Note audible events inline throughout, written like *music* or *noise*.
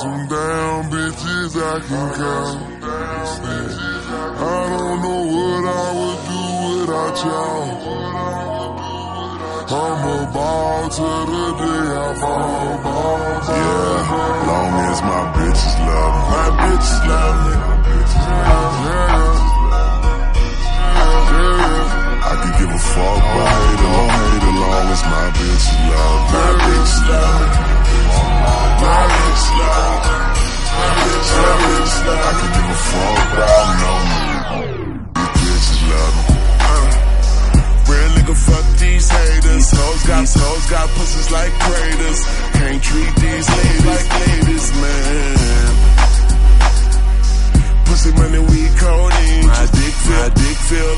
some down bitches I can count. I don't know what I would do without y'all. I'm a ball till the day I fall. Ball, yeah, long as my bitches love me. My bitches love me. I could give a fuck about hate or as long as my bitches love. My bitches love me. My bitches love me. I can give a fuck, about I don't bitches love me. Real nigga, fuck these haters. Hoes got hoes got pussies like craters. Can't treat these ladies like ladies, man. Pussy money, we codeine. My dick feel, my dick feel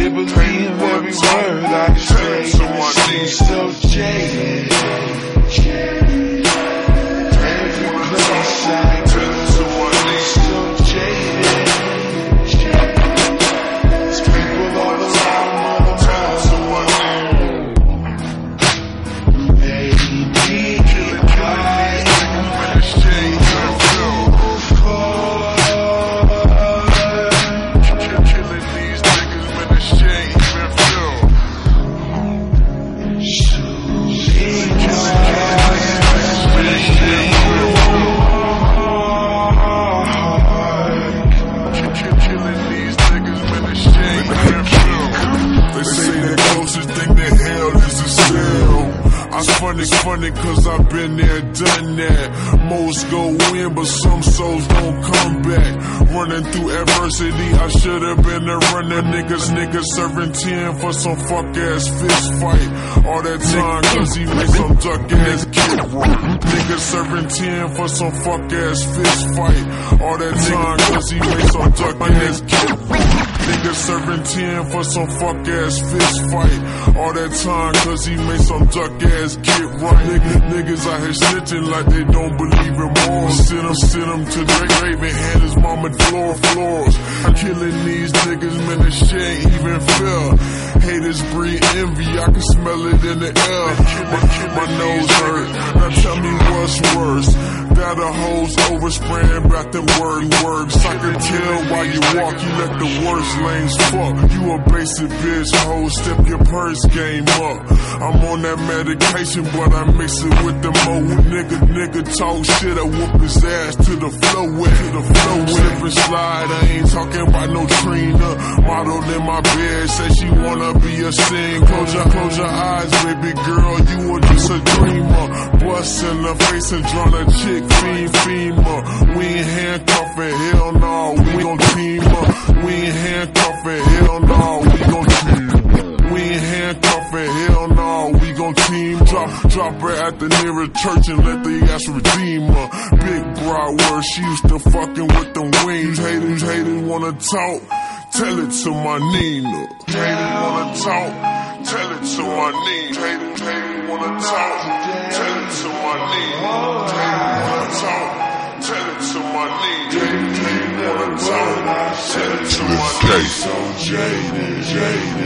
to believe every word I say. So I see so jaded. Cause I've been there, done that. Most go in, but some souls don't come back. Running through adversity, I should've been a runner. Niggas, niggas serving 10 for some fuck ass fist fight. All that time cause he made some duck ass kid run. Niggas serving 10 for some fuck ass fist fight. All that time cause he made some duck ass kid Niggas serving 10 for some fuck ass fist fight. All that time cause he made some duck ass get right. Niggas, niggas out here snitching like they don't believe in more. Send them, send them to Drake Raven, hand his mama floor floors. Killing these niggas, man, this shit ain't even fair. Haters breed envy, I can smell it in the air. My, my nose hurt, now tell me what's worse. That a hoes overspraying about them word words. I can tell while you walk, you let the worst lanes fuck. You a basic bitch, hoe, step your purse game up. I'm on that medication, but I mix it with the mo. Nigga, nigga talk shit, I whoop his ass to the flow with, to the flow with. Slip and slide, I ain't talking about no Trina. Model in my bed, say she wanna be a sing. Close your, close your eyes, baby girl, you were just a dreamer. Bust in the face and drawn a chick, fiend, FEMA. We ain't handcuffing, hell no, we gon' team up. We ain't handcuffing, hell no, we gon' team. up. We ain't handcuffing, hell no, team. Drop, drop her at the nearest church and let the ass redeem her. Big broad word, she used to fucking with them wings. Haters, haters wanna talk. Tell it to my Nina. Haters wanna talk. Tell it to my Nina. Haters, haters wanna talk. Tell it to my Nina. Haters wanna talk. Tell it to my Nina. Haters, haters wanna talk. Tell it to my Nina. So jaded, jaded.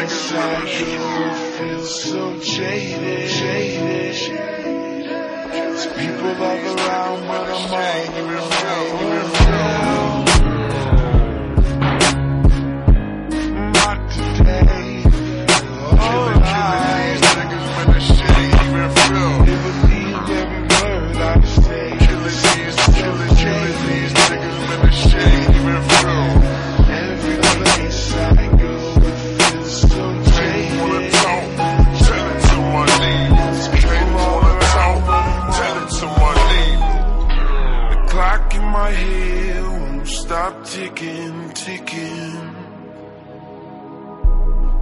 Killing, killing these I feel so jaded, jaded. There's people all around, but I'm all alone. My head won't stop ticking, ticking.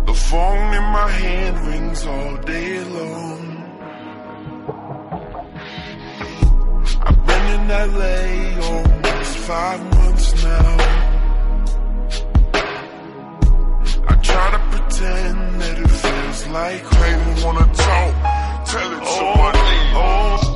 The phone in my hand rings all day long. I've been in LA almost five months now. I try to pretend that it feels like home. Wanna talk? Tell it to my Nina.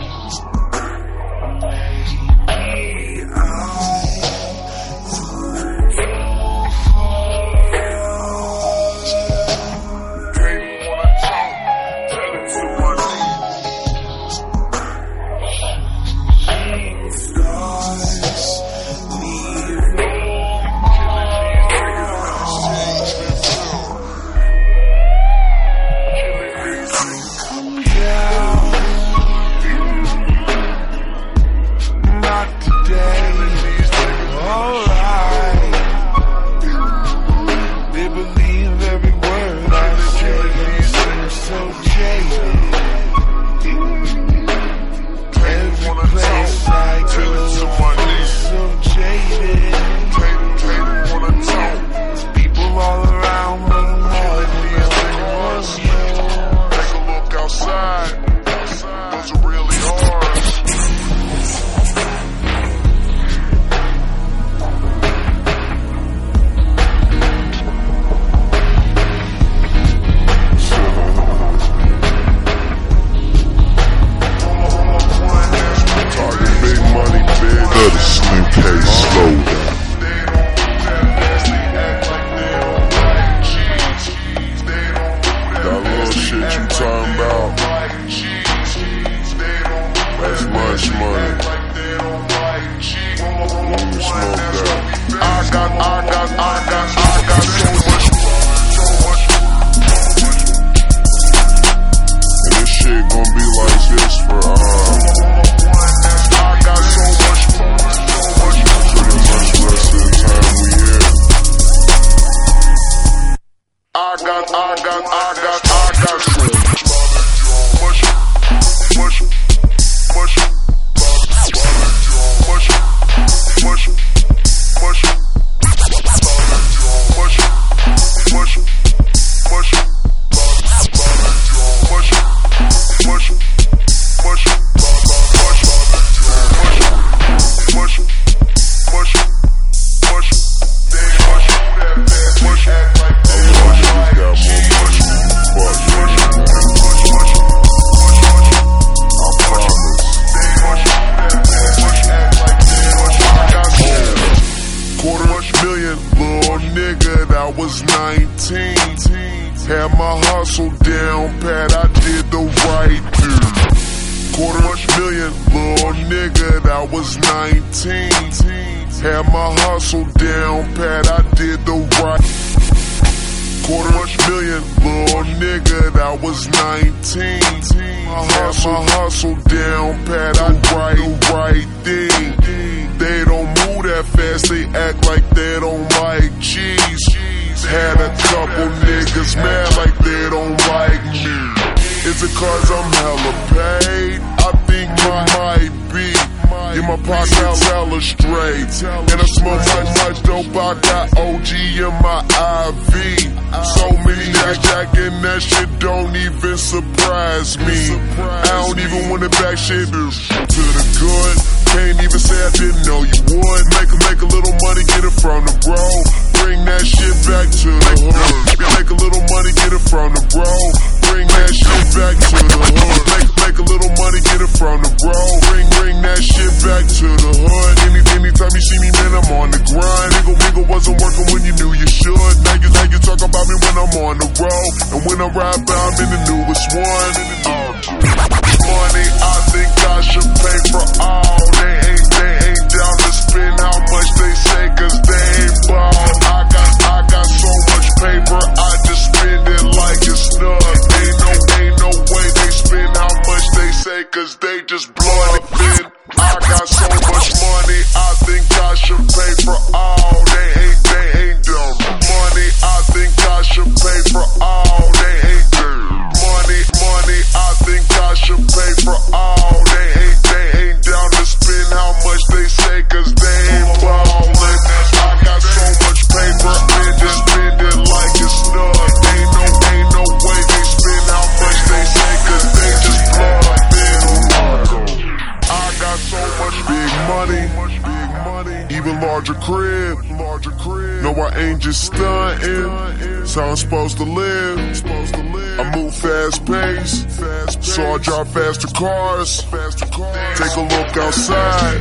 cars. Take a look outside.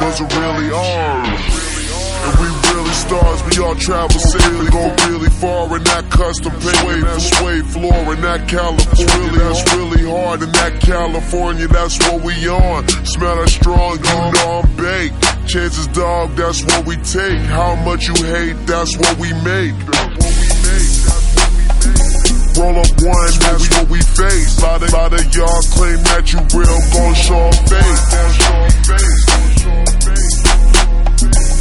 Those are really ours. And we really stars, we all travel safely, go really far in that custom paint, that suede floor in that California, that's really hard in that California, that's what we on, smell that strong, you know I'm baked, chances dog, that's what we take, how much you hate, that's what we make, roll up one, that's what we face. Lot of, lot of y'all claim that you real, gon' show face.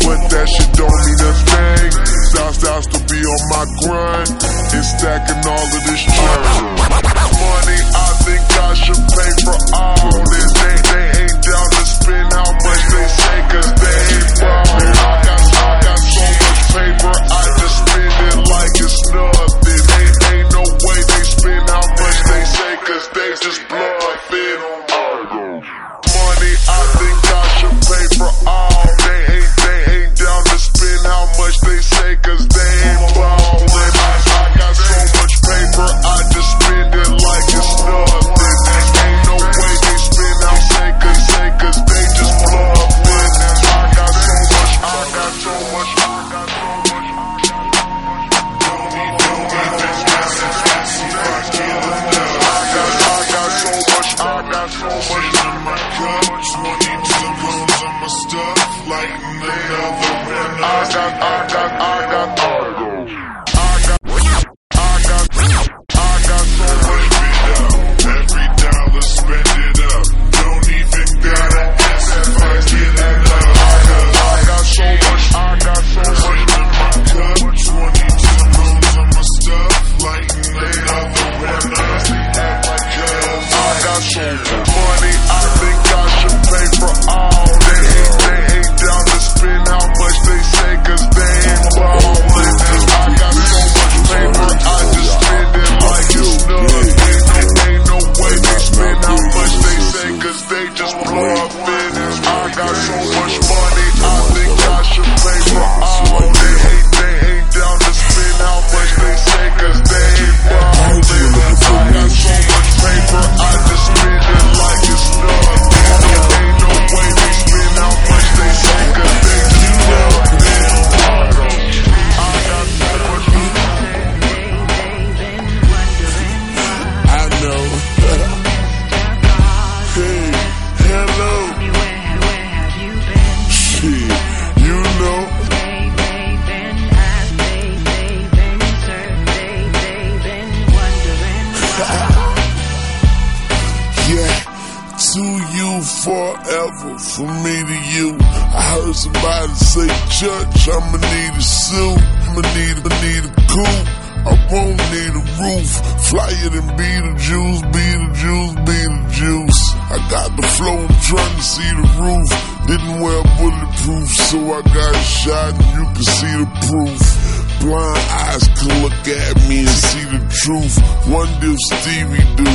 But that shit don't mean a thing. Stop, stop to be on my grind and stacking all of this treasure. Money, I think I should pay for all this. They, they ain't down to spend how much they say, cause they ain't ballin'. I got, I got so much paper, I just spend it like it's nothing. Flyer than be the juice, be the juice, be the juice. I got the flow, I'm trying to see the roof. Didn't wear bulletproof, so I got shot and you can see the proof. Blind eyes can look at me and see the truth. Wonder if Stevie do,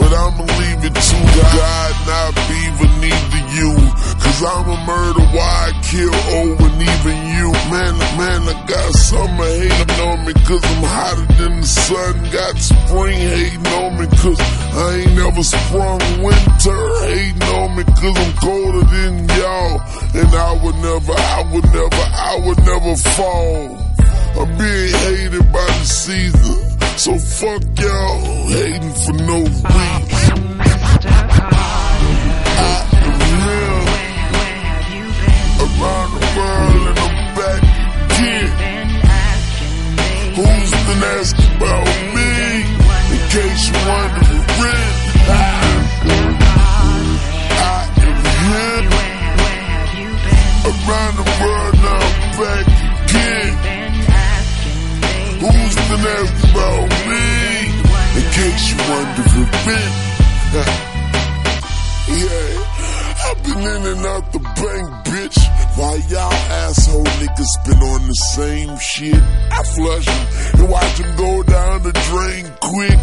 but I'ma leave it to God, not even neither you. Cause I'm a murder, why I kill oh and even you. Man, man, I got summer hating on me cause I'm hotter than the sun. Got spring hating on me cause I ain't never sprung winter hating on me cause I'm colder than y'all. And I would never, I would never, I would never fall. I'm being hated by the season. So fuck y'all hating for no reason. Real around the world and I'm back. Who's been asking about me? In case you wondering, I am around the world now I'm back again. Who's been asking about me? In case you wondering, *laughs* yeah, I've been in and out the bank, bitch. While y'all asshole niggas been on the same shit, I flush 'em and watch 'em go down the drain quick.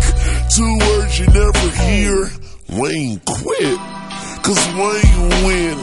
Two words you never hear, Wayne quit. Cause Wayne win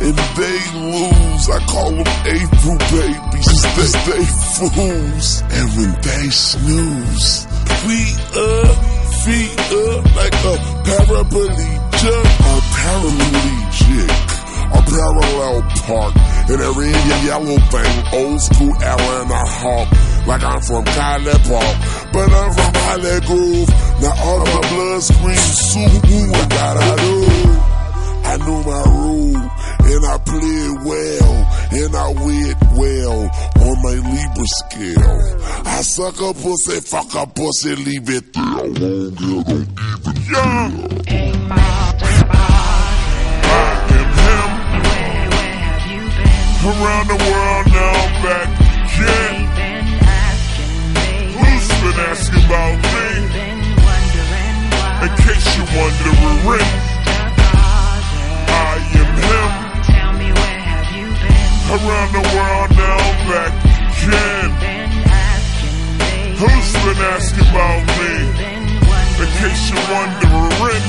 and they lose. I call them April babies. They stay fools. And when they snooze, we up, feet up like a paraplegic. A paraplegic. A parallel park. And every yellow thing, old school Atlanta hawk. Like I'm from College Park, but I'm from Hollygrove. Now all of my blood screams, Subaru, what gotta do? I knew my rule, and I play it well, and I went well on my Libra scale. I suck a pussy, fuck a pussy, leave it there. I won't get no even him. Around the world now, I'm back again. Who's been asking about me? In case you're wondering, Around the world now, back again. Who's been asking about me? In case you're wondering,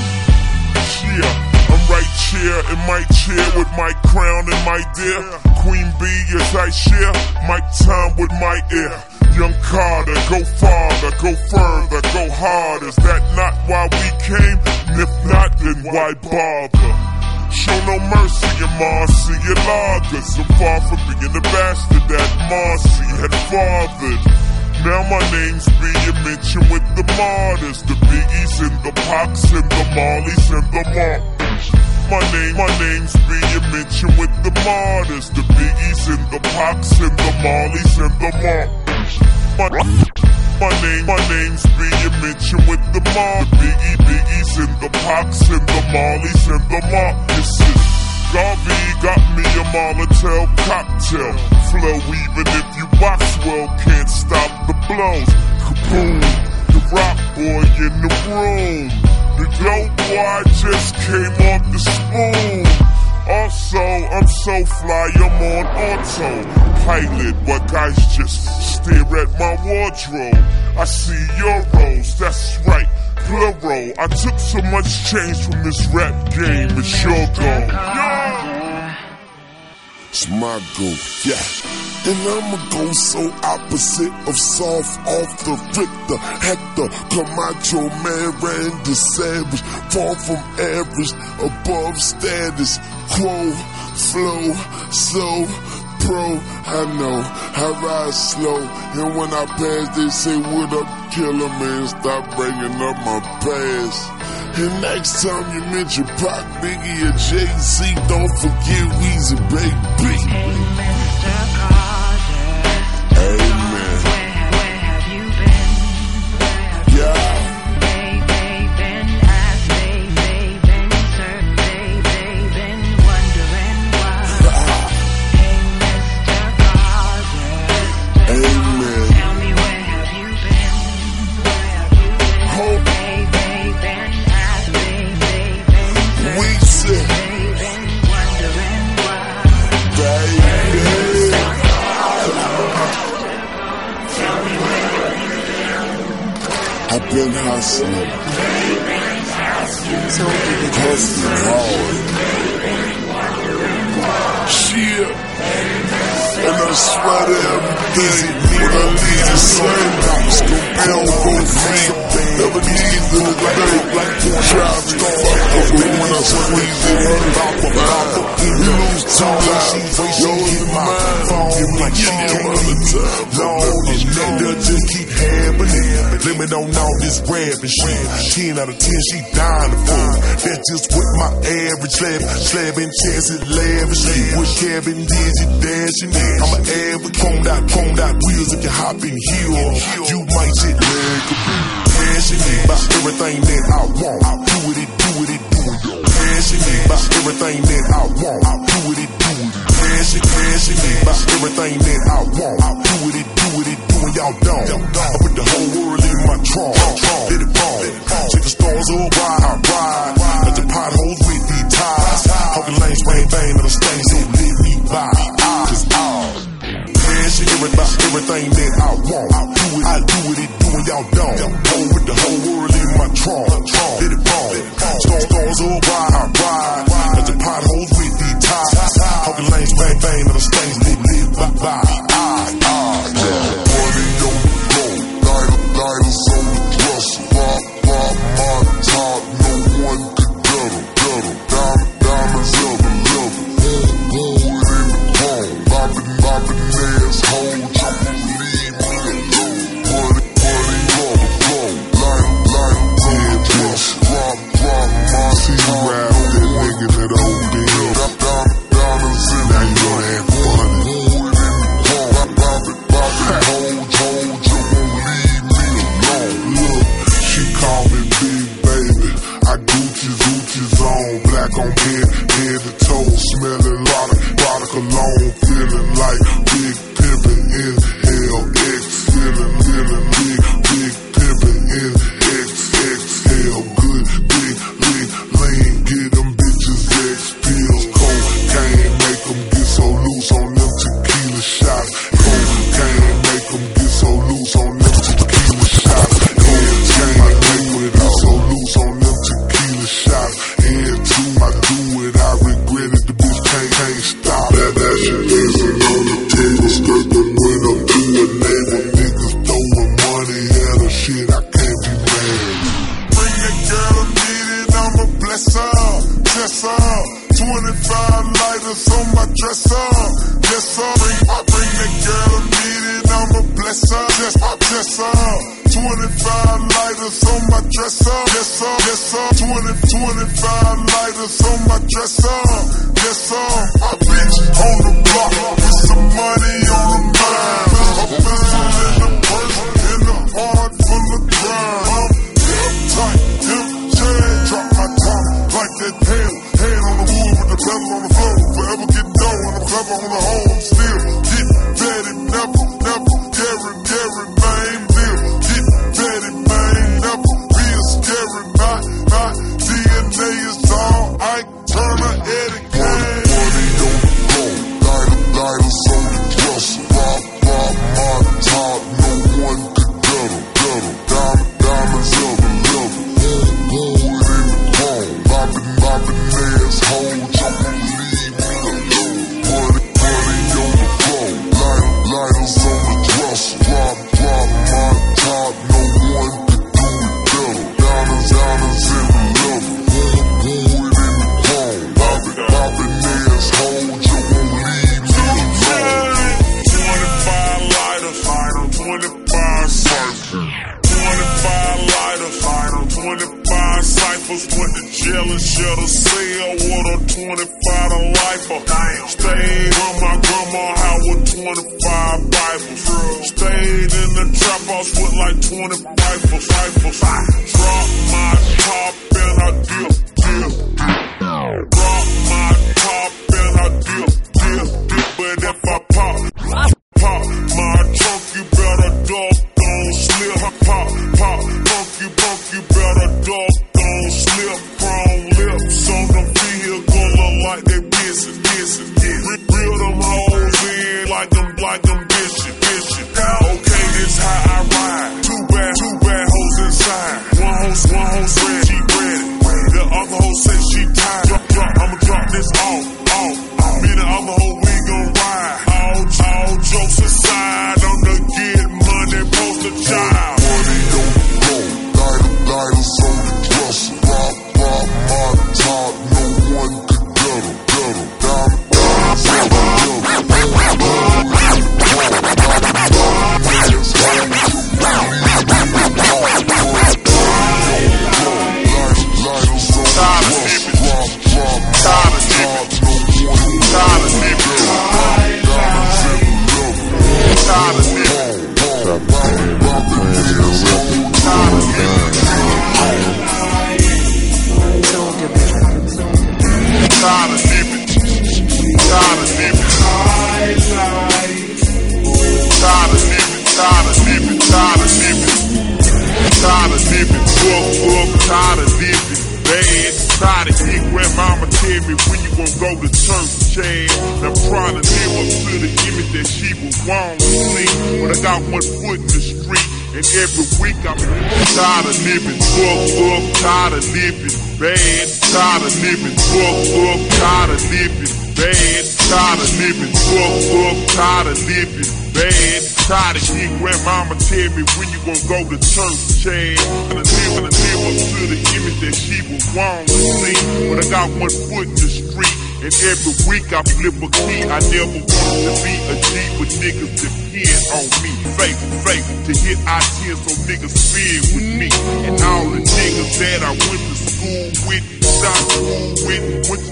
yeah, I'm right here in my chair with my crown and my dear Queen Bee as I share my time with my ear. Young Carter, go farther, go further, go hard. Is that not why we came? And if not, then why bother? Show no mercy in Marcy and Lagers. I'm far from being the bastard that Marcy had fathered. Now my name's being mentioned with the martyrs, the biggies and the Pacs and the mollies and the martyrs. My name, my name's being mentioned with the martyrs, the biggies and the Pacs and the mollies and the martyrs. My, my name, my name's being mentioned with the the biggie, biggies and the Pacs and the mollies and the is Garvey got me a Molotov cocktail. Flow even if you box well, can't stop the blows. Kaboom, the rock boy in the room. The dope boy just came off the spoon. Also, I'm so fly, I'm on autopilot. But guys just stare at my wardrobe. I see euros, that's right, plural. I took so much change from this rap game, it's your goal. Yeah. It's my goal, yeah. And I'ma go so opposite of soft off the Richter, Hector, Camacho, man, Randy Savage, far from average, above status, quo, flow, so pro. I know I ride slow, and when I pass, they say, "What up, killer man? Stop bringing up my past." And next time you mention Pac, Biggie, or Jay Z, don't forget Weezy, baby. out of 10, she dying to for. That just what my average lab, slabbing chance it lavishly. What Kevin did, you dashing it. I'm an average chrome out, chrome out wheels if you hop in here. You might shit leg a bit. Passionate about everything that I want. I'll do it, it, do it, it, do it. Passionate about everything that I want. I'll do it, it, do it. Passionate, passionate about everything that I want. I'll do it, it, do it, it, do it. Y'all don't. I put the whole world in my trunk. Even from my dresser.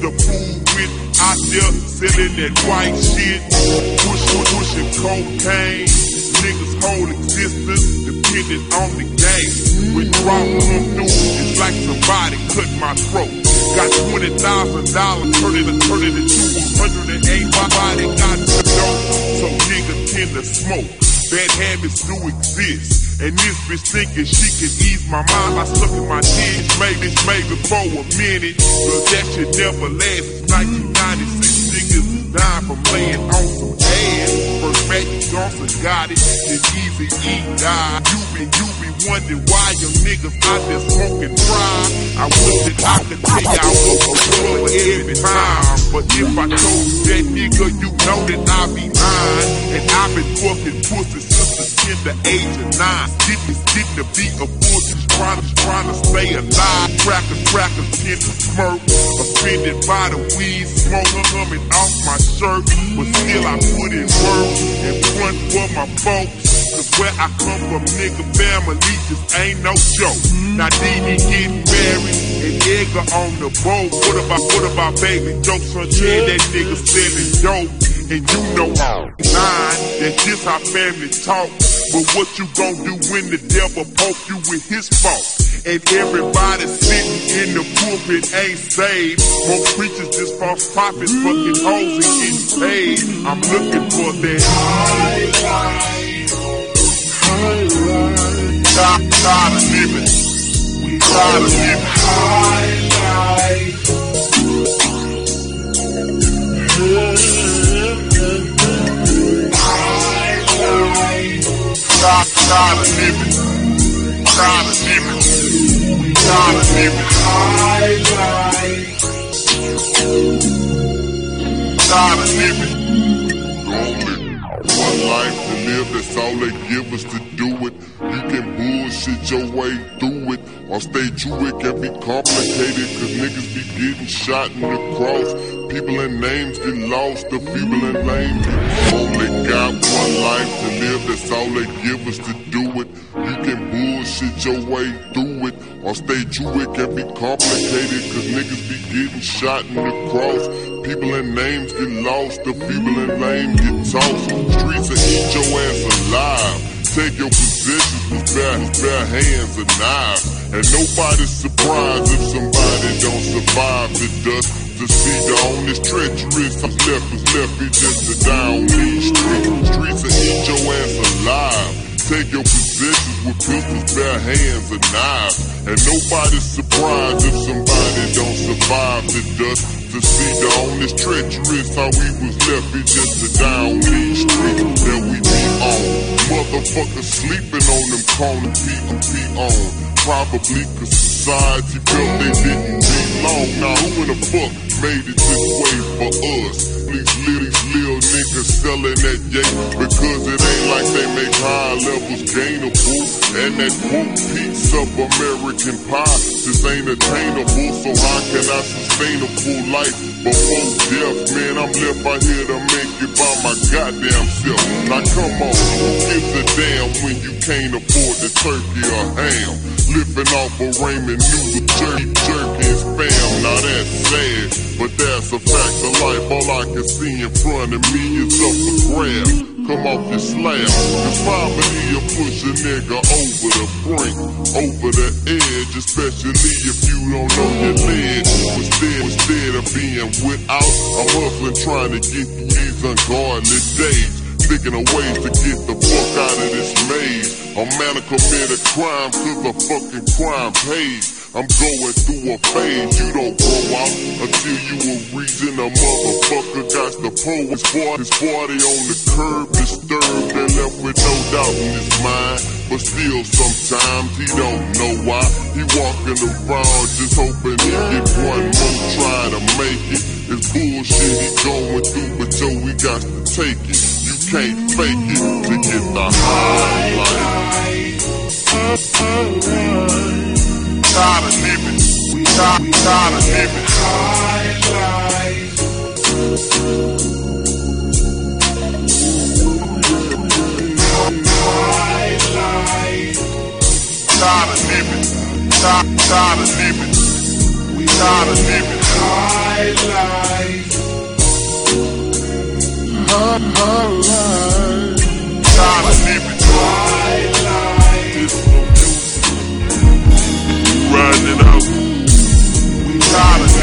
The pool with, out there selling that white shit, push, pushing cocaine. Niggas' whole existence depended on the game. When drop come through, it's like somebody cut my throat. Got twenty thousand dollars, turn it, turn it into a hundred and eight. My body got the dope, so niggas tend to smoke. Bad habits do exist, and this bitch thinking she can ease my mind by sucking my dick. Maybe, maybe for a minute, but that shit never lasts. 1996 niggas dying from laying on some ass. First Magic Johnson got it, then Easy E died. You be, you be wondering why your niggas out there smoking dry. I wish that I could tell y'all what a rubber every time. But if I told that nigga, you know that I be lying. And I've been fucking pussy since the tender age of nine. Didn't, didn't to be a bullshit, trying to, trying to stay alive. Crackers, crackers, tend to smirk. Offended by the weed smoke coming off my shirt. But still I put in work and front for my folks. Where I come from, nigga, family just ain't no joke. Now Didi getting married and Edgar on the boat. What about, what about baby jokes on Chad? That nigga selling dope. And you know all nine, that's just how family talk. But what you gon' do when the devil poke you with his fault? And everybody sitting in the pulpit ain't saved. More preachers just false prophets, fucking hoes and getting paid. I'm looking for that high life, high life. Tired of living. We tired of living. High life. Tired, tired of living. Tired of living. Tired of living. High life. Tired of living. Only one life live, that's all they give us to do it. You can bullshit your way through it, or stay true, it can be complicated, cause niggas be getting shot in the cross. People and names get lost, the feeble and lame. Only got one life to live, that's all they give us to do it. You can bullshit your way through it, or stay true, it can be complicated, cause niggas be getting shot in the cross. People and names get lost, the feeble and lame get tossed. Streets will eat your ass alive. Take your possessions with bare, bare hands and knives. And nobody's surprised if somebody don't survive the dust. To see the honest treacherous, I'm left was left, be just a down these streets. Streets will eat your ass alive. Take your possessions with pistols, bare hands and knives. And nobody's surprised if somebody don't survive the dust. To see the honest treacherous, how we was left, be just a down these streets that we be on. Motherfuckers sleeping on them, calling people be on. Probably cause society felt they didn't belong. Now who in the fuck made it this way for us? Little, little niggas selling that yay because it ain't like they make high levels gainable. And that quote piece of American pie just ain't attainable. So how can I sustain a full life before death? Man, I'm left out here to make it by my goddamn self. Now come on, who gives a damn when you can't afford the turkey or ham? Living off a ramen noodle jerky, jerky and spam. Now that's sad, but that's a fact of life. All I can see in front me is up for grab. Come off your slab, cause poverty will push a nigga over the brink, over the edge, especially if you don't know your ledge. Instead, instead of being without, I'm hustling trying to get these ungodly days. Thinking of ways to get the fuck out of this maze. A man commit a crime cause a fucking crime pays. I'm going through a phase, you don't grow out until you a reason a motherfucker got the pull his 40, his 40 on the curb, disturbed and left with no doubt in his mind. But still, sometimes he don't know why. He walking around just hoping he get one more try to make it. It's bullshit he going through, but yo, we got to take it. You can't fake it to get the high life tired of living. We tired, we tired of living. High life. High life. Tired of living. Tired, tired of living. We tired of living. High life. High, high life. Tired of living. Riding it out. We tired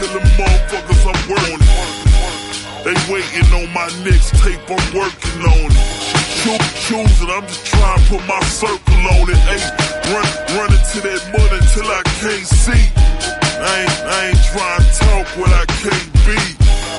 till the motherfuckers I'm working. They waiting on my next tape, I'm working on it. Choo- Choosing, I'm just trying to put my circle on it. Ayy, run, running to that mud until I can't see. I ain't, I ain't trying to talk what I can't be.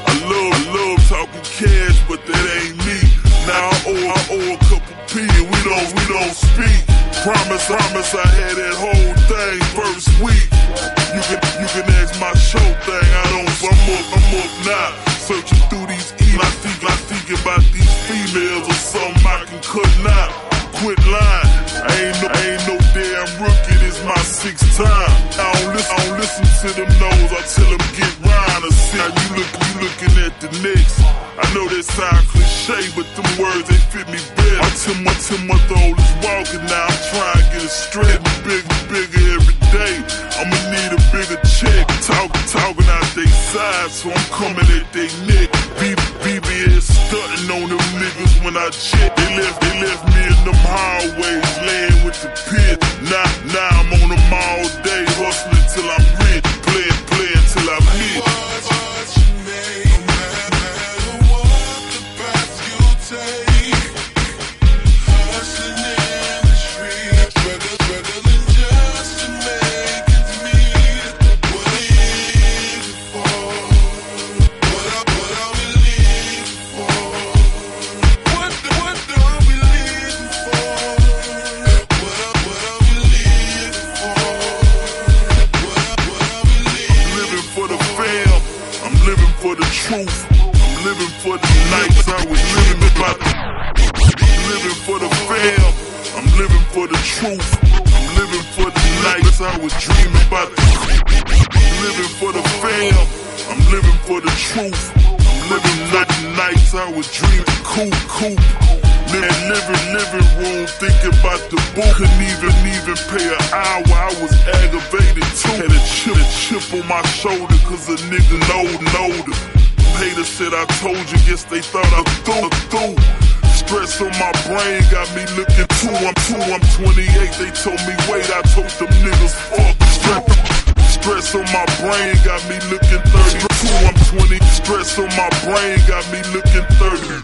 I love, love talking cash, but that ain't me. Now I owe, I owe a couple P and we don't, we don't speak. Promise, promise I had that whole thing first week. You can, you can ask my show thing. I don't, I'm up, I'm up now. Searching through these emails, I think, I think about these females or something I can cut now. Quit lying. I ain't no, I ain't no damn rookie. This my sixth time. I don't listen, I don't listen to them no's. I tell them get round or sit. You look, you looking at the next. I know that sound cliche, but them words they fit me better. My ten, my ten month old is walking now. I'm trying to get a straight, bigger, bigger every day. I'ma need a bigger check. Talking, talking out they side, so I'm coming at they neck. BBS stunting on them niggas when I check. They left, they left me in them highways, laying with the pit. Now, now I'm on them all day, hustling till I'm for the truth. I'm living for the nights I was dreaming about. Living for the fam. I'm living for the truth. I'm living not the nights I was dreaming. Coop, coop. Living, living, living room, thinking about the book. Couldn't even, even pay an hour. I was aggravated too. Had a chip, a chip on my shoulder, cause a nigga knowed, knowed it. Hater said I told you, guess they thought I threw, through. Stress on my brain got me looking two. I'm two, I'm 28. They told me wait, I told them niggas fuck. Stress, stress on my brain got me looking 32. I'm 20. Stress on my brain got me looking 30.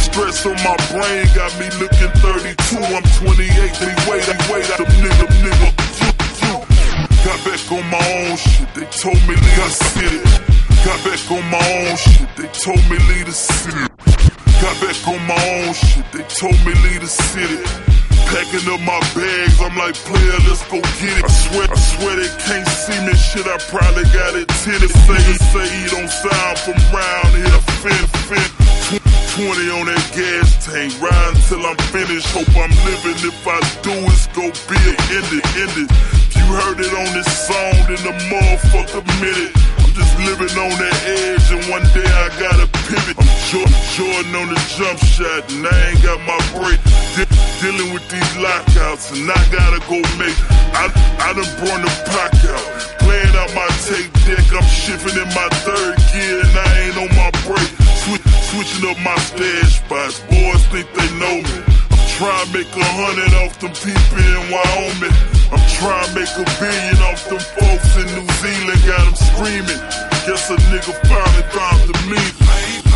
Stress on my brain got me looking 32. I'm 28. They wait, they wait. Them nigga, nigga. Got back on my own shit. They told me leave the city. Got back on my own shit. They told me leave the city. Got back on my own shit. They told me leave the city. Packing up my bags, I'm like, player, let's go get it. I swear, I swear they can't see me. Shit, I probably got it tinted. Say, say he don't sound from round here. Fin, fin. 20 on that gas tank, ride till I'm finished. Hope I'm living. If I do, it's gon' be a end it, it. You heard it on this song, then the motherfucker minute. I'm just living on that edge, and one day I gotta pivot. Jordan, on the jump shot, and I ain't got my break. De- dealing with these lockouts, and I gotta go make. I, I done brought the pack out. Playing out my tape deck, I'm shifting in my third gear, and I ain't on my break. Switch, switching up my stash spots, boys think they know me. I'm trying to make a hundred off them people in Wyoming. I'm trying to make a billion off them folks in New Zealand, got them screaming. Guess a nigga finally found the meaning.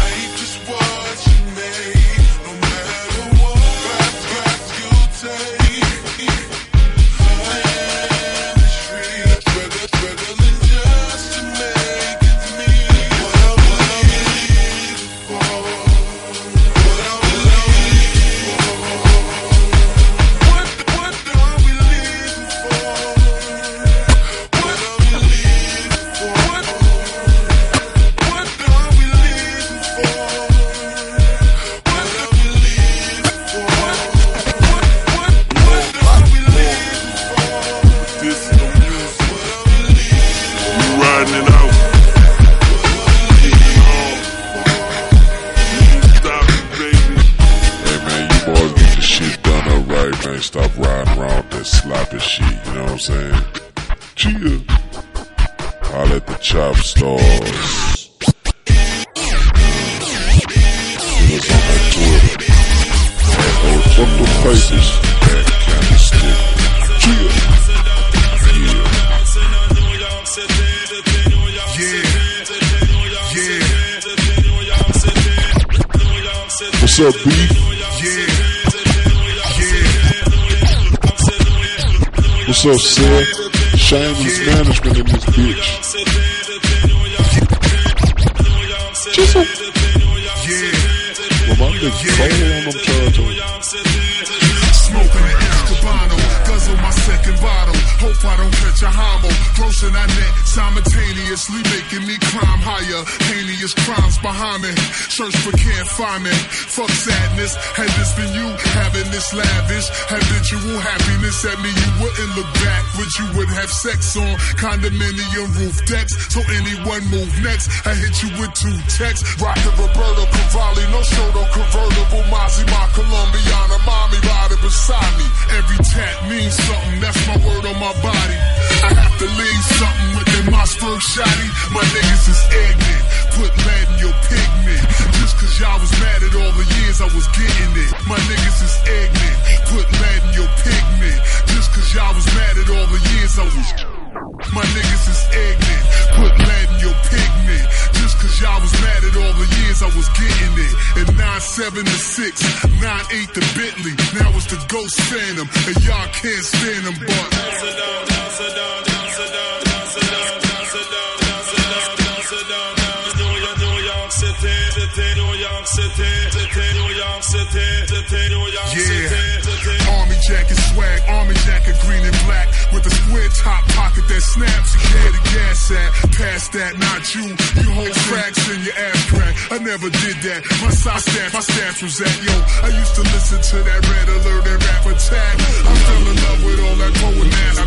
At me, you wouldn't look back. But you would have sex on condominium roof decks. So anyone move next, I hit you with two texts. Rockin' Roberto Cavalli, no no convertible. Mozzie, my Colombiana, mommy riding beside me. Every tat means something. That's my word on my body. I have to leave something within my spur shotty. My niggas is ignorant. Put lead in your pigment. Just cause y'all was mad at all the years I was getting it. My niggas the Ghost Phantom. And y'all can't stand them, but. Yeah. Army jacket swag, army jacket green and black with a square top pocket that snaps. Where the gas at? Pass that, not you. You hold tracks never did that. My side staff, my staff was at yo. I used to listen to that red alert and rap attack. I fell in love with all that poet I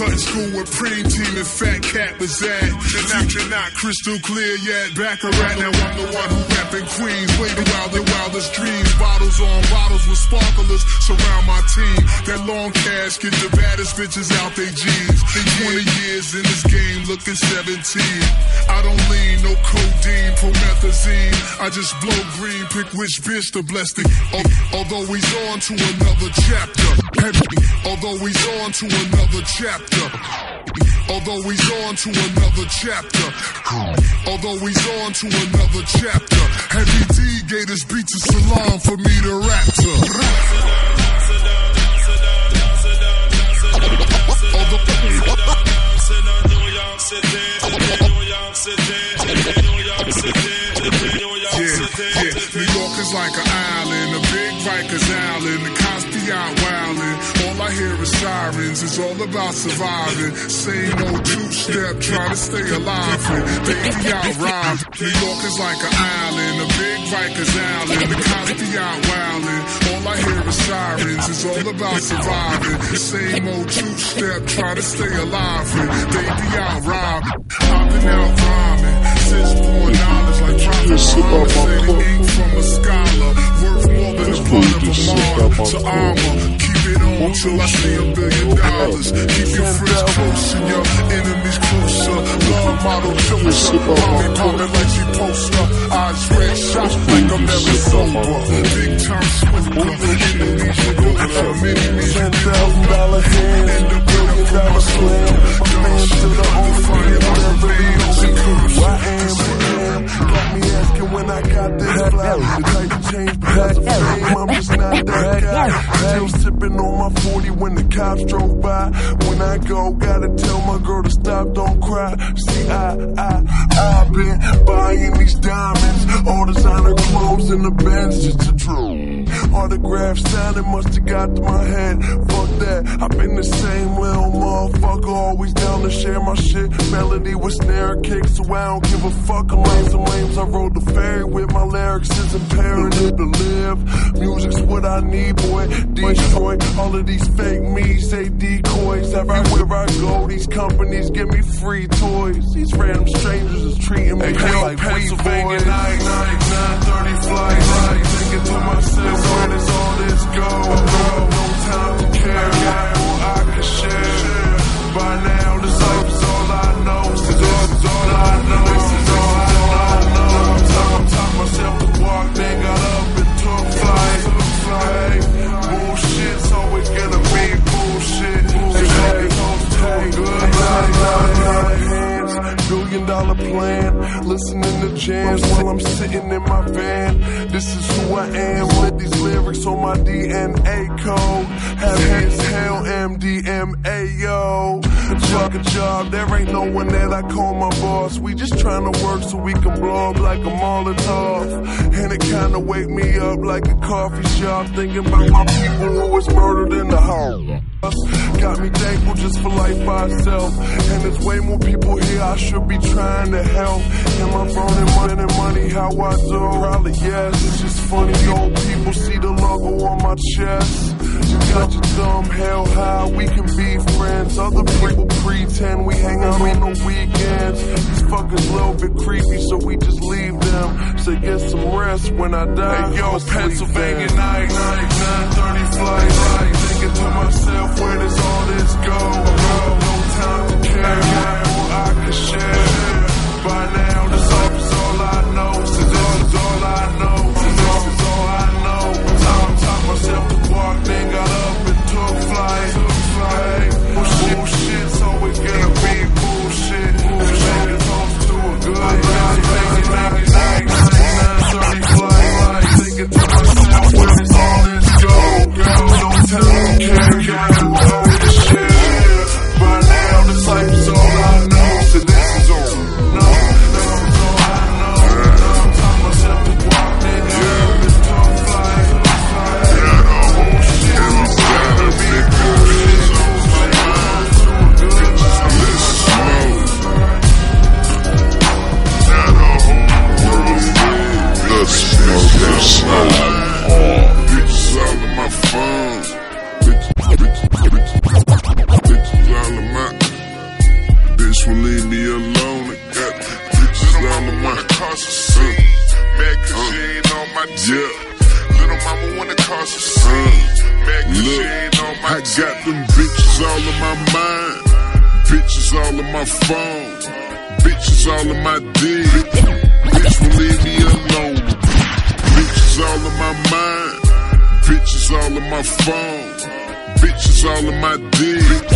mastered that. Cut school with preem team and fat cat was at. And you're not crystal clear yet. Back around now I'm the one who rapping Queens. Way the wild, the wildest dreams. Bottles on bottles with sparklers surround my team. That long cash get the baddest bitches out they jeans. 20 years in this game looking 17. I don't lean, no codeine, promethazine. I just blow green, pick which bitch to bless the. Although he's on to another chapter. Although he's on to another chapter. Although he's on to another chapter. Although he's on to another chapter. Heavy D gave this beat to Salaam for me to rap to. New York is like an island, a big Rikers Island, the Cosby out wildin'. I hear is sirens. It's all about surviving. Same old two-step, trying to stay alive. And baby, out rhyme. New York is like an island, a big Rikers Island. The cops be out wildin'. All I hear is sirens. It's all about surviving. Same old two-step, trying to stay alive. And baby, out rhyme. I've been out rhyming. Since born knowledge like Prophet Muhammad said, ink from a scholar. Worth more than a part of a martyr to armor. Keep it on till I see a billion dollars. Keep your friends close and your enemies closer. Love model closer. Mommy popping like she poster. Eyes red, shots like I'm never sober. Big time swifter. Indonesia looking for mini me. Ten thousand dollar hands, In the billion dollar slam. My man to the only man that believes. Why am I am? Got me asking when I got this fly. The type change because of fame. I'm just not that guy. Still sipping on my 40 when the cops drove by. When I go, gotta tell my girl to stop, don't cry. See, I, I, I've been buying these diamonds, all designer clothes in the Benz just to drool. Autograph signing must have got to my head. Fuck that, I've been the same little motherfucker, always down to share my shit. Melody with snare kick, so I don't give a fuck. I'm lame, some lames. I rode the ferry with my lyrics is imperative to live. Music's what I need, boy. Detroit, all of these fake me say decoys. Everywhere I go, these companies give me free toys. These random strangers is treating me Hey, like Pennsylvania night, night, 930 flight, night. Thinking to myself, where does all this go? Bro, no time to care, I can share. By now, this life night. Hands, billion dollar plan. Listening to jams while I'm sitting in my van. This is who I am. Let these lyrics on my DNA code. Happy as hell, MDMA, yo. Job a job, there ain't no one that I call my boss. We just trying to work so we can blow up like a Molotov. And it kinda wake me up like a coffee shop. Thinking about my people who was murdered in the home. Got me thankful just for life by itself. And there's way more people here I should be trying to help. Am I burning money and money how I do? Probably yes. It's just funny old people see the logo on my chest. You got your dumb hell high, we can be friends. Other people pretend we hang out on the weekends. These fuckers little bit creepy, so we just leave them. Say get some rest when I die. Hey, yo, Pennsylvania night, night, 930 flight. Thinking to myself, where does all this go? Bro, no time to care, share. By now, yeah. Little mama wanna cause a scene. Mad cause she ain't on my I got them bitches all in my mind. Bitches all in my phone. Bitches all in my dick. Bitch will leave me alone. Bitches all in my mind. Bitches all in my phone. Bitches all in my dick.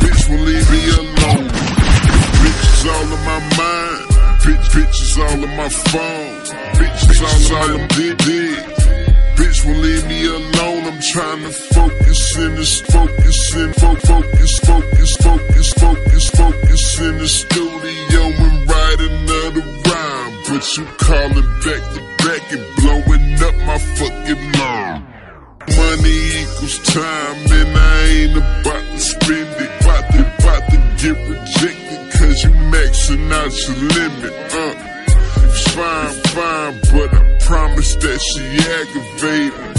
Bitch will leave me alone. Bitches all in my mind. Bitch, bitches all in my phone. Bitches all in my dick. dick. Bitch won't leave me alone. I'm trying to focus in this focus in fo- focus, focus, focus, focus, focus in the studio and write another rhyme. But you calling back to back and blowing up my fucking line. Money equals time, and I ain't about to spend it. About to, about to get rejected, cause you maxing out your limit. Uh, it's fine, fine, but I promise that she aggravating.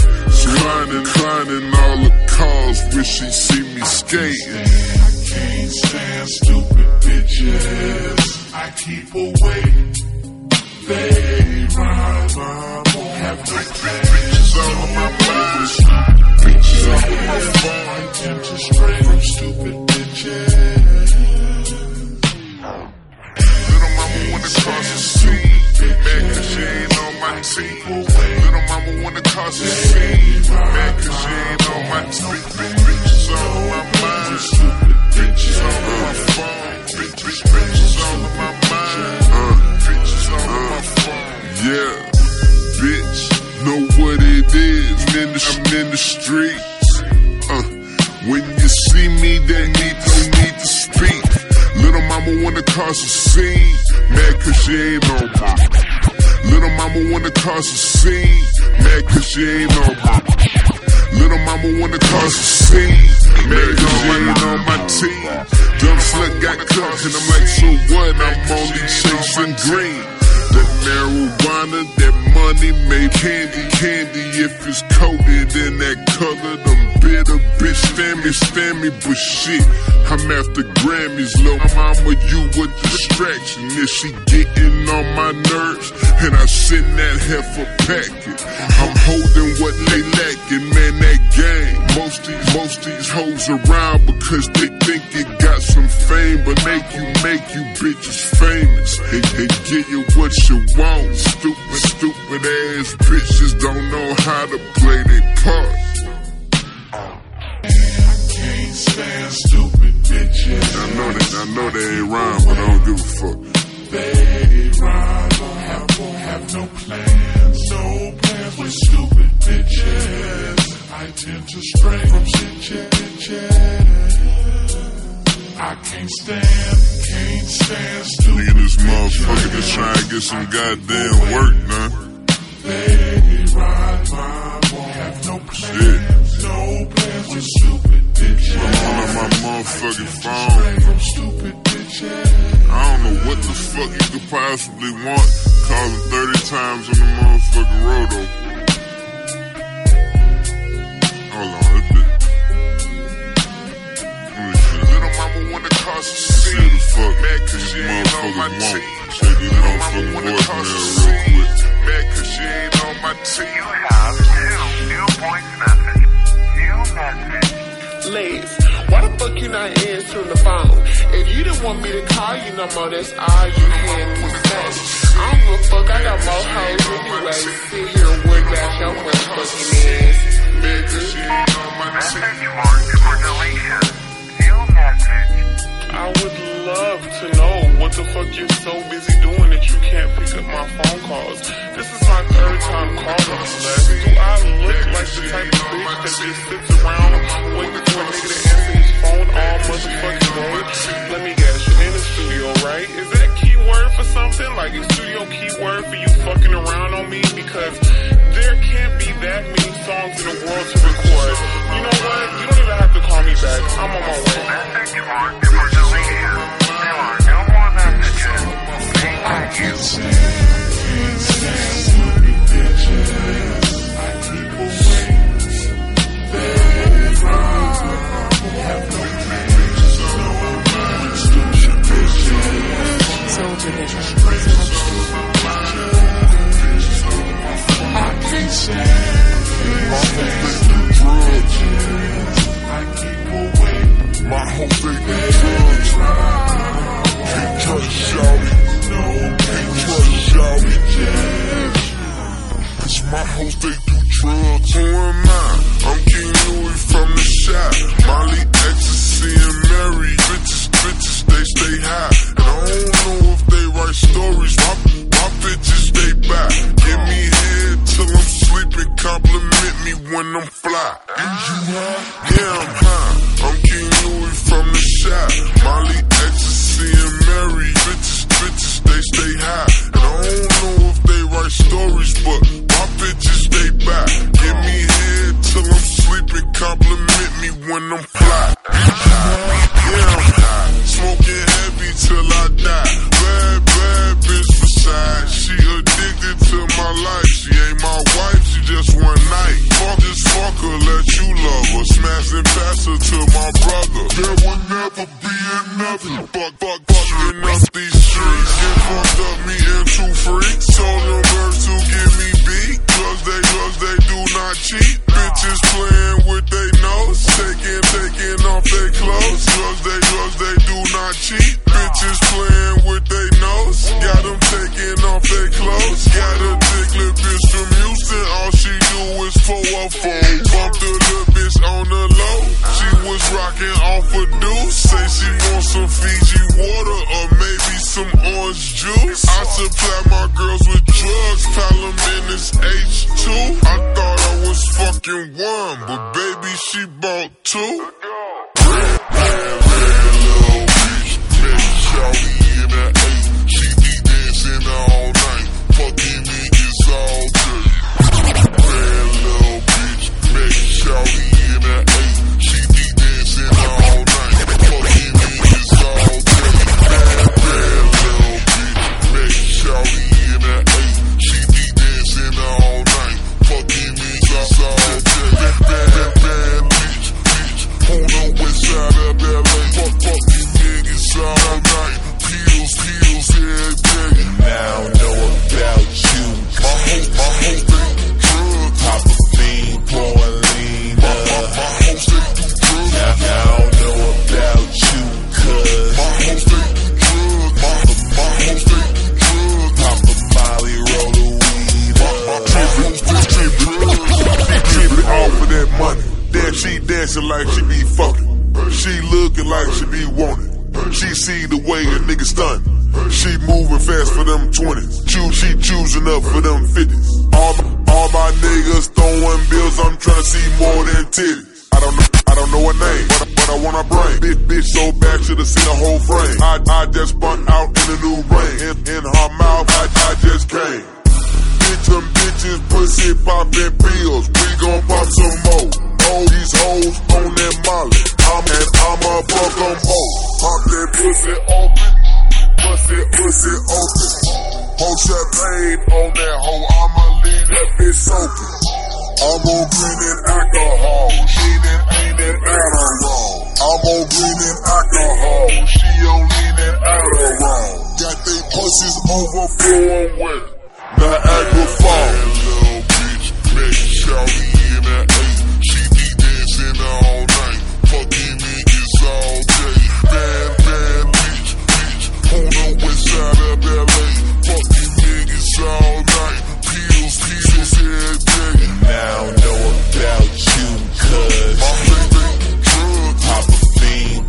Climbing, climbing all the cars, wish she see me skating. I can't stand stupid bitches. I keep away. They rhyme, won't have no Bitches on my mind. Bitches all on my. I tend to stray from stupid bitches. Little mama wanna cause a scene. Mad cause she ain't on my team. Little mama wanna cause a scene. Mad cause she ain't on my team. Bitches on my mind. Bitches on my phone. Bitches, all on my mind. Bitches on my phone. Yeah, bitch, know what it is. I'm in the, I'm in the streets. Uh, when you see me, they need to, need to speak. Little mama wanna cause a scene, mad cause she ain't on my. Little mama wanna cause a scene, mad cause she ain't on my. Little mama wanna cause a scene, mad cause she ain't on my team. Dumb slut got cut, and I'm like, so what? I'm only chasing green. That marijuana, that money made candy, candy. If it's coated in that color, them bitter bitch stand me, stand me, but shit. I'm after Grammys, low mama, you a distraction. If she getting on my nerves, and I send that heifer packet. I'm holding what they lacking, man, that game. Most these, most these hoes around because they think it got some fame, but make you, make you bitches famous. And, and get you what you want. Stupid, stupid ass bitches don't know how to play their part. Stand stupid bitches. I know they, I know they ain't rhyme, but I don't give a fuck. They rhyme, won't have, won't have no plans. No plans with stupid bitches. I tend to stray from shit. I can't stand, can't stand stupid Nigga, this motherfucker just trying to get some goddamn work, man. They ride, ride, won't have no plans. No plans with stupid bitches. I'm on my motherfucking phone. Stupid bitches. I don't know what the fuck you could possibly want. Calling 30 times on the motherfucking road, though. Hold on, mama wanna cause a scene. The fuck Mad cause she ain't on my team. Check this motherfucking voicemail real quick. Mad cause she ain't on my team. You have two new voice message. New message. Liz, why the fuck you not answering the phone? If you didn't want me to call you no more, that's all you had to say. I don't give a fuck, I got more hoes anyway. Sit here and worry about your motherfucking what the fuck you're so busy doing that you can't pick up my phone calls. This is my third time calling you, Les. Do I look like the type of bitch that just sits around waiting for a nigga to answer his phone all motherfucking day? Let me guess, you're in the studio, right? Is that keyword for something? Like a studio keyword for you fucking around on me? Because there can't be that many songs in the world to record. You know what? You don't even have to call me back. I'm on my way. My whole thing is drugs. Can't trust shawty. It's my hoes, they do drugs. Who? I'm King Louis from the shop. Molly, ecstasy, and Mary. Bitches, bitches, they stay high. And I don't know if they write stories. My, my bitches, they. Give me head till I'm sleeping. Compliment me when I'm fly. Yeah, I'm high. I'm King Louis from the shop. Molly, ecstasy, and Mary. Bitches, bitches, they stay high. And I don't know if they write stories, but my bitches, they buy. Give me head till I'm sleeping, compliment me when I'm fly. Yeah, I'm high. smoking heavy till I die. Bad, bad bitch beside. She addicted to my life. Just one night. Fuck this fuck her, let you love her. Smash and pass her to my brother. There will never be another. Fuck, fuck, fucking up these streets. Get fucked up, me and two freaks. Told them birds to give me beat. Cause they, cause they do not cheat. Bitches playing with they nose. Taking, taking off their clothes. Cause they, cause they do not cheat. Bitches playing with they nose. Got them taking off their clothes. Got a dicklet bitch from Houston. All the little bitch on the low. She was rocking off a deuce. Say she wants some Fiji water or maybe some orange juice. I supply my girls with drugs. Palamin is H2. I thought I was fucking one, but baby, she bought two. Red, red, dancing like she be fucking. She looking like she be wanted. She see the way a nigga stun. She moving fast for them 20s. Choose, she choosing up for them 50s. All, all my niggas throwing bills, I'm trying to see more than titties. I don't know, I don't know her name, but, but I wanna bring. Bitch, bitch, so bad, should've seen the whole frame. I, I just spun out in a new ring. In, in her mouth, I, I just came. Bitch, them bitches, pussy poppin' pills. We gon' pop some more. All these hoes on that molly. I'm and I'ma fuck them hoes. Pop that pussy open. Pussy, pussy open. Whole champagne on that hoe. I'ma leave that bitch open. I'm on green and alcohol. Lean and ain't that Adderall. I'm on green and alcohol. She on lean and Adderall. Got they pussies overflowing with Falls. Bad little bitch, met Shawty in the Bad, bitch, bitch. On the west side of LA. All night. Pills, pills every day. Now know about you. My. Pop a fiend,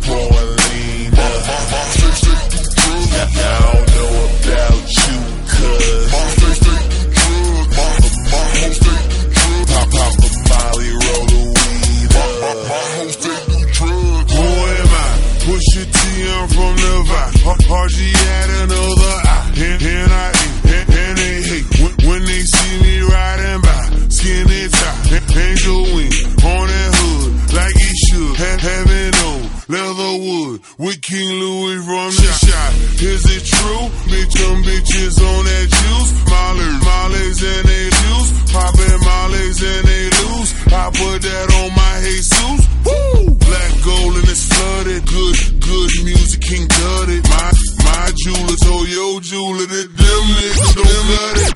Hargy at another eye. And, and I eat, and, and they hate when, when they see me riding by. Skinny tie, angel wing on that hood, like it should. Have, having on leather wood with King Louis from the shot. Is it true? Bitch, them bitches on that juice. Molly, Molly's and they loose. Poppin' Molly's and they loose. I put that on my Jesus. Woo! Black gold and it's flooded. Good, good music, King Tutted. My, my jeweler told your jeweler that them niggas don't cut it.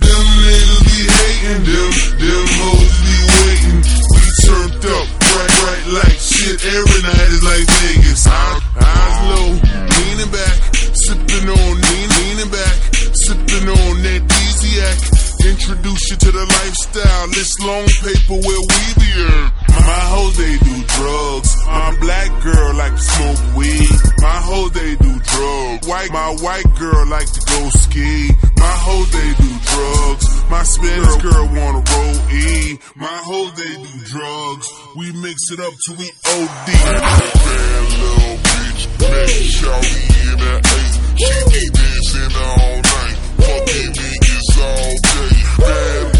Them niggas be hating. Them, them hoes We mix it up till we OD. Bad little bitch, met Shawty in the eight. She be dancing all night. Fucking niggas all day. Bad,